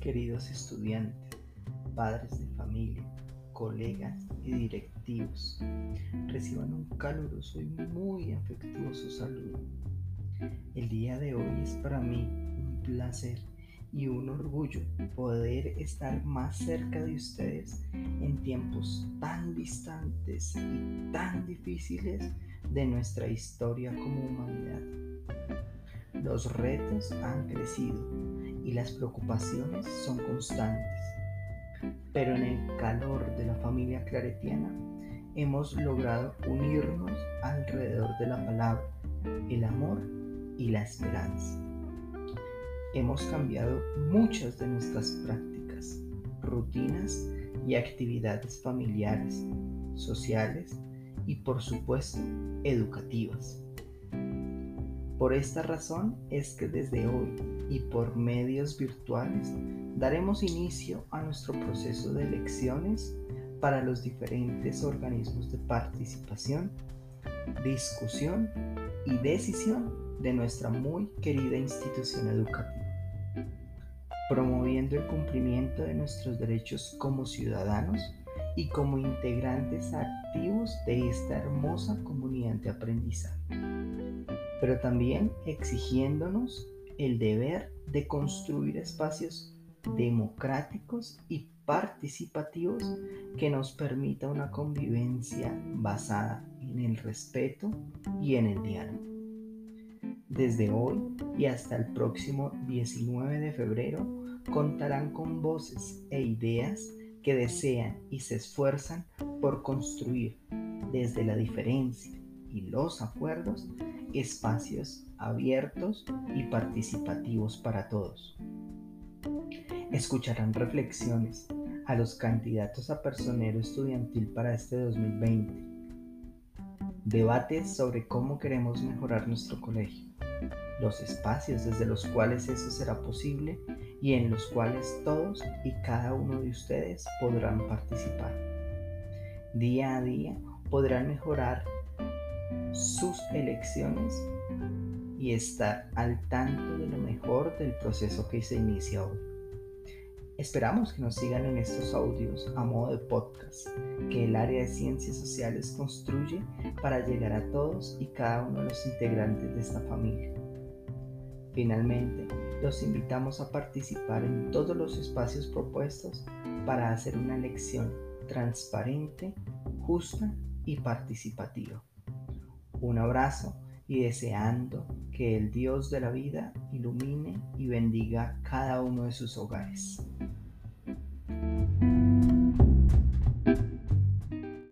queridos estudiantes, padres de familia, colegas y directivos, reciban un caluroso y muy afectuoso saludo. El día de hoy es para mí un placer y un orgullo poder estar más cerca de ustedes en tiempos tan distantes y tan difíciles de nuestra historia como humanidad. Los retos han crecido y las preocupaciones son constantes. Pero en el calor de la familia claretiana hemos logrado unirnos alrededor de la palabra, el amor y la esperanza. Hemos cambiado muchas de nuestras prácticas, rutinas y actividades familiares, sociales y por supuesto educativas. Por esta razón es que desde hoy y por medios virtuales daremos inicio a nuestro proceso de elecciones para los diferentes organismos de participación, discusión y decisión de nuestra muy querida institución educativa, promoviendo el cumplimiento de nuestros derechos como ciudadanos y como integrantes activos de esta hermosa comunidad de aprendizaje pero también exigiéndonos el deber de construir espacios democráticos y participativos que nos permita una convivencia basada en el respeto y en el diálogo. Desde hoy y hasta el próximo 19 de febrero contarán con voces e ideas que desean y se esfuerzan por construir desde la diferencia y los acuerdos espacios abiertos y participativos para todos. Escucharán reflexiones a los candidatos a personero estudiantil para este 2020. Debates sobre cómo queremos mejorar nuestro colegio, los espacios desde los cuales eso será posible y en los cuales todos y cada uno de ustedes podrán participar. Día a día podrán mejorar sus elecciones y estar al tanto de lo mejor del proceso que se inicia hoy. Esperamos que nos sigan en estos audios a modo de podcast que el área de ciencias sociales construye para llegar a todos y cada uno de los integrantes de esta familia. Finalmente, los invitamos a participar en todos los espacios propuestos para hacer una elección transparente, justa y participativa. Un abrazo y deseando que el Dios de la vida ilumine y bendiga cada uno de sus hogares.